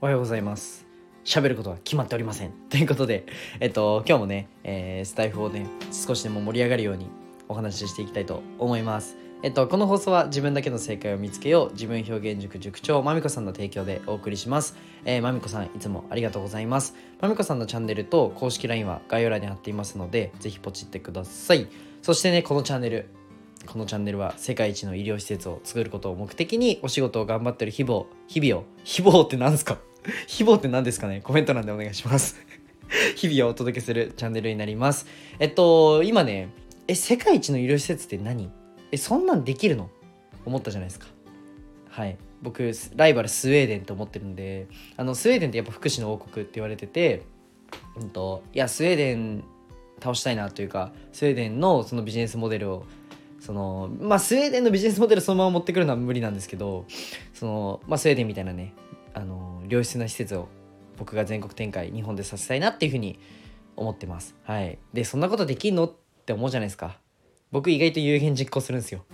おはようございます喋ることは決まっておりませんということでえっと今日もね、えー、スタイフをね少しでも盛り上がるようにお話ししていきたいと思いますえっと、この放送は自分だけの正解を見つけよう自分表現塾塾長まみこさんの提供でお送りします。えー、まみこさんいつもありがとうございます。まみこさんのチャンネルと公式 LINE は概要欄に貼っていますので、ぜひポチってください。そしてね、このチャンネル、このチャンネルは世界一の医療施設を作ることを目的にお仕事を頑張ってる日々を、日々を、日々って何すか？日々って何ですかね？コメント欄でお願いします。日々をお届けするチャンネルになります。えっと、今ね、え、世界一の医療施設って何？え、そんなんできるの？思ったじゃないですか。はい。僕ライバルスウェーデンと思ってるんであのスウェーデンってやっぱ福祉の王国って言われてて、うんと、いやスウェーデン倒したいなというかスウェーデンのそのビジネスモデルをそのまあスウェーデンのビジネスモデルそのまま持ってくるのは無理なんですけどその、まあ、スウェーデンみたいなねあの良質な施設を僕が全国展開日本でさせたいなっていうふうに思ってますはいでそんなことできんのって思うじゃないですか僕意外と有言実行するんですよ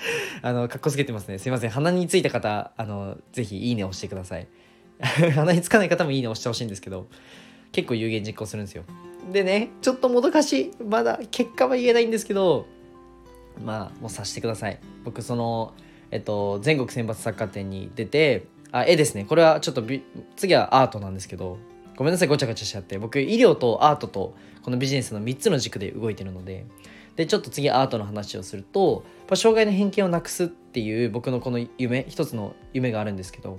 あの、かっこつけてますね。すいません。鼻についた方、あの、ぜひいいね押してください。鼻につかない方もいいね押してほしいんですけど、結構有言実行するんですよ。でね、ちょっともどかしい。まだ結果は言えないんですけど、まあ、もう察してください。僕、その、えっと、全国選抜サッカー展に出て、あ、絵ですね。これはちょっと次はアートなんですけど、ごめんなさい、ごちゃごちゃしちゃって。僕、医療とアートと、このビジネスの3つの軸で動いてるので、でちょっと次アートの話をすると障害の偏見をなくすっていう僕のこの夢一つの夢があるんですけど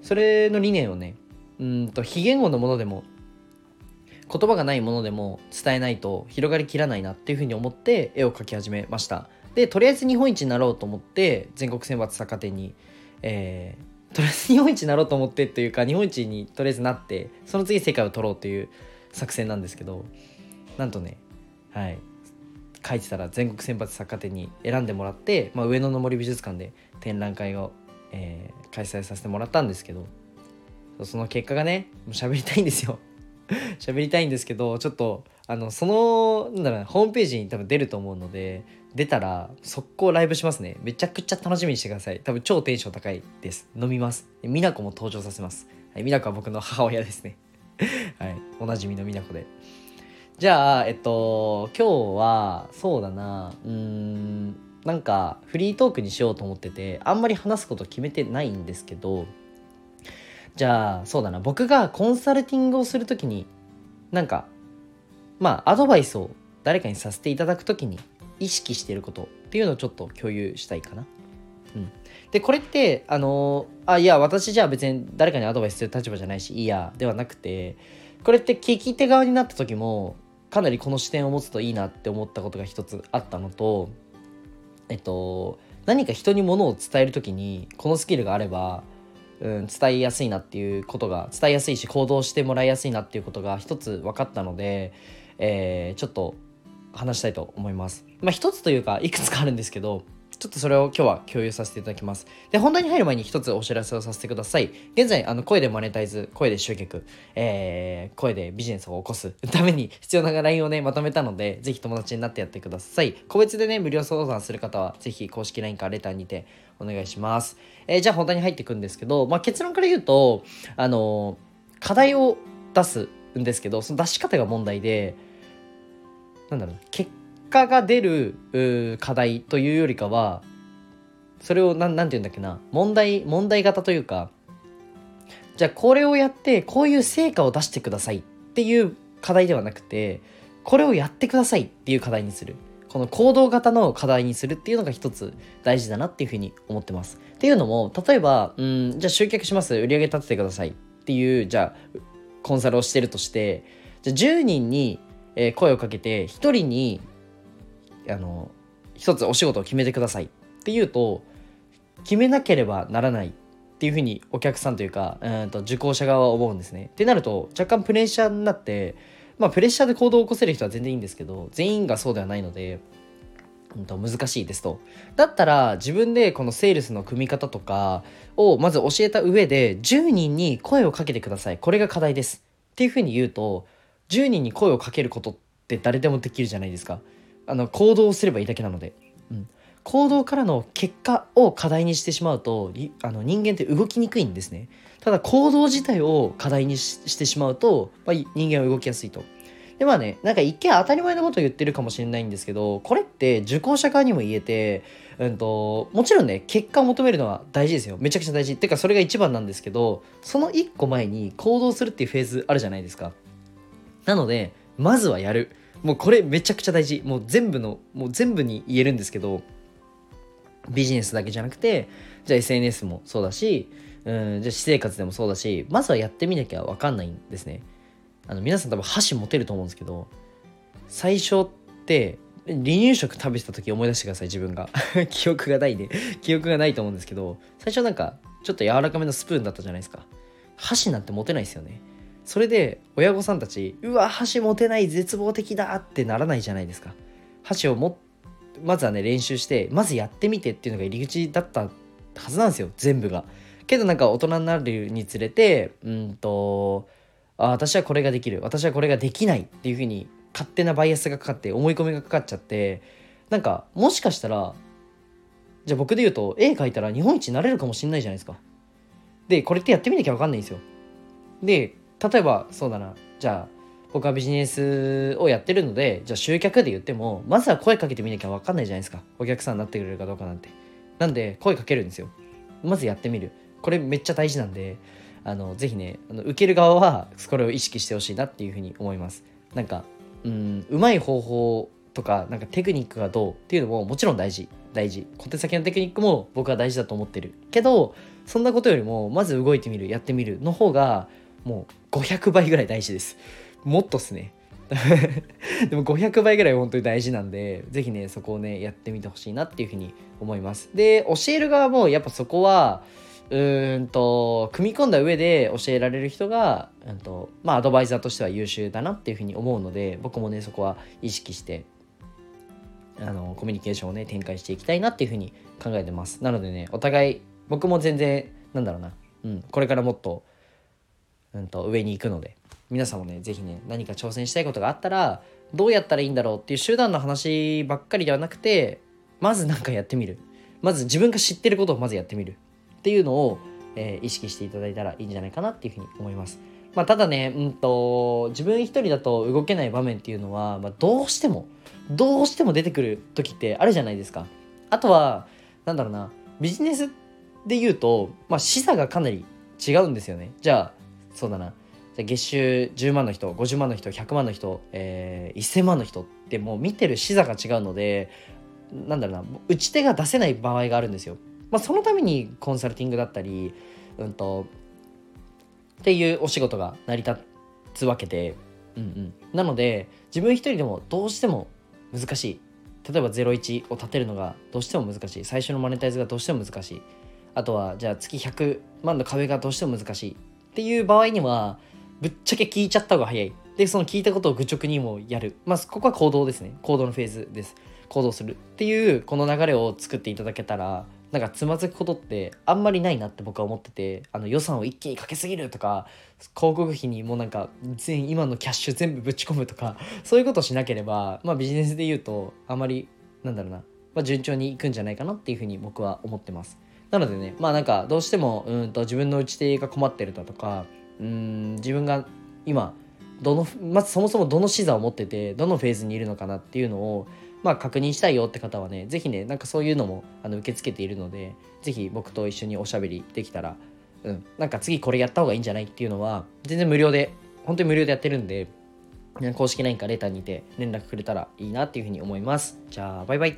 それの理念をねうんと非言語のものでも言葉がないものでも伝えないと広がりきらないなっていうふうに思って絵を描き始めましたでとりあえず日本一になろうと思って全国選抜作家展に、えー、とりあえず日本一になろうと思ってというか日本一にとりあえずなってその次世界を取ろうという作戦なんですけどなんとねはい。書いてたら全国選抜作家展に選んでもらって、まあ、上野の森美術館で展覧会を、えー、開催させてもらったんですけどその結果がねもう喋りたいんですよ。喋りたいんですけどちょっとあのそのなんだろうホームページに多分出ると思うので出たら速攻ライブしますね。めちゃくちゃ楽しみにしてください。多分超テンション高いです。飲みます。美奈子も登場させます、はい、美奈子は僕の母親ですね。はいおなじみの美奈子で。じゃあ、えっと、今日は、そうだな、うん、なんか、フリートークにしようと思ってて、あんまり話すこと決めてないんですけど、じゃあ、そうだな、僕がコンサルティングをするときに、なんか、まあ、アドバイスを誰かにさせていただくときに意識してることっていうのをちょっと共有したいかな。うん。で、これって、あのあ、いや、私じゃあ別に誰かにアドバイスする立場じゃないし、いいや、ではなくて、これって聞き手側になった時もかなりこの視点を持つといいなって思ったことが一つあったのとえっと何か人にものを伝える時にこのスキルがあれば、うん、伝えやすいなっていうことが伝えやすいし行動してもらいやすいなっていうことが一つ分かったので、えー、ちょっと話したいと思います。まあ一つというかいくつかあるんですけどちょっとそれを今日は共有させていただきます。で、本題に入る前に一つお知らせをさせてください。現在、あの、声でマネタイズ、声で集客、えー、声でビジネスを起こすために必要な LINE をね、まとめたので、ぜひ友達になってやってください。個別でね、無料相談する方は、ぜひ公式 LINE かレターにてお願いします。えー、じゃあ本題に入っていくんですけど、まあ、結論から言うと、あの課題を出すんですけど、その出し方が問題で、なんだろう、結果が出る課題というよりかはそれを何て言うんだっけな問題問題型というかじゃあこれをやってこういう成果を出してくださいっていう課題ではなくてこれをやってくださいっていう課題にする。この行動型の課題にするっていうのが一つ大事だなっていうふうに思ってます。っていうのも例えばうんじゃあ集客します。売り上げ立ててくださいっていうじゃあコンサルをしてるとしてじゃあ10人にえ声をかけて1人にあの一つお仕事を決めてくださいっていうと決めなければならないっていうふうにお客さんというかうんと受講者側は思うんですね。ってなると若干プレッシャーになってまあプレッシャーで行動を起こせる人は全然いいんですけど全員がそうではないので。うんと難しいですと。だったら自分でこのセールスの組み方とかをまず教えた上で10人に声をかけてください。これが課題です。っていうふうに言うと10人に声をかけることって誰でもできるじゃないですか。あの行動すればいいだけなので、うん、行動からの結果を課題にしてしまうとあの人間って動きにくいんですね。ただ行動自体を課題にしてしまうと、まあ、人間は動きやすいと。でまあねなんか一見当たり前のことを言ってるかもしれないんですけどこれって受講者側にも言えてうんと、もちろんね結果を求めるのは大事ですよ。めちゃくちゃ大事。っていうかそれが一番なんですけどその一個前に行動するっていうフェーズあるじゃないですか。なのでまずはやる。もうこれめちゃくちゃ大事。もう全部のもう全部に言えるんですけどビジネスだけじゃなくてじゃあ SNS もそうだしうんじゃあ私生活でもそうだしまずはやってみなきゃ分かんないんですね。あの皆さん多分箸持てると思うんですけど最初って離乳食食べてた時思い出してください自分が。記憶がないで。記憶がないと思うんですけど最初なんかちょっと柔らかめのスプーンだったじゃないですか。箸なんて持てないですよね。それで親御さんたちうわ箸持てない絶望的だってならないじゃないですか。箸をもまずはね練習してまずやってみてっていうのが入り口だったはずなんですよ全部が。けどなんか大人になるにつれてうんとあ私はこれができる私はこれができないっていうふうに勝手なバイアスがかかって思い込みがかかっちゃってなんかもしかしたらじゃあ僕で言うと絵描いたら日本一になれるかもしんないじゃないですか。でこれってやってみなきゃ分かんないんですよ。で例えばそうだな。じゃあ僕はビジネスをやってるのでじゃあ集客で言ってもまずは声かけてみなきゃ分かんないじゃないですか。お客さんになってくれるかどうかなんて。なんで声かけるんですよ。まずやってみる。これめっちゃ大事なんであのぜひねあの受ける側はこれを意識してほしいなっていうふうに思います。なんかうんうまい方法とかなんかテクニックがどうっていうのももちろん大事。大事。小手先のテクニックも僕は大事だと思ってる。けどそんなことよりもまず動いてみるやってみるの方がもう500倍ぐらい大事です。もっとっすね。でも500倍ぐらい本当に大事なんで是非ねそこをねやってみてほしいなっていうふうに思います。で教える側もやっぱそこはうーんと組み込んだ上で教えられる人が、うんとまあ、アドバイザーとしては優秀だなっていうふうに思うので僕もねそこは意識してあのコミュニケーションをね展開していきたいなっていうふうに考えてます。なのでねお互い僕も全然なんだろうな、うん、これからもっと,、うんと、上に行くので皆さんもね是非ね何か挑戦したいことがあったらどうやったらいいんだろうっていう集団の話ばっかりではなくてまず何かやってみるまず自分が知ってることをまずやってみるっていうのを、えー、意識していただいたらいいんじゃないかなっていうふうに思います。まあ、ただね、うんと、自分一人だと動けない場面っていうのは、まあ、どうしても、どうしても出てくる時ってあるじゃないですか。あとは、なんだろうな、ビジネスで言うと、まあ、視座がかなり違うんですよね。じゃあ、そうだな。じゃ月収10万の人、50万の人、100万の人、えー、1000万の人ってもう見てる視座が違うので、なんだろうな、打ち手が出せない場合があるんですよ。まあ、そのためにコンサルティングだったり、うんと、っていうお仕事が成り立つわけで、うんうん、なので自分一人でもどうしても難しい。例えば01を立てるのがどうしても難しい。最初のマネタイズがどうしても難しい。あとはじゃあ月100万の壁がどうしても難しい。っていう場合にはぶっちゃけ聞いちゃった方が早い。でその聞いたことを愚直にもやる。まあここは行動ですね。行動のフェーズです。行動するっていうこの流れを作っていただけたらなんかつまずくことってあんまりないなって僕は思っててあの予算を一気にかけすぎるとか広告費にもうなんか全今のキャッシュ全部ぶち込むとか そういうことしなければ、まあ、ビジネスで言うとあまりなんだろうな、まあ、順調にいくんじゃないかなっていうふうに僕は思ってます。なのでねまあなんかどうしてもうんと自分の打ち手が困ってるだとかうん自分が今どのまずそもそもどの視座を持っててどのフェーズにいるのかなっていうのをまあ、確認したいよって方はね、是非ね、なんかそういうのもあの受け付けているので、是非僕と一緒におしゃべりできたら、うん、なんか次これやった方がいいんじゃないっていうのは、全然無料で、本当に無料でやってるんで、公式 LINE かレターにて連絡くれたらいいなっていうふうに思います。じゃあ、バイバイ。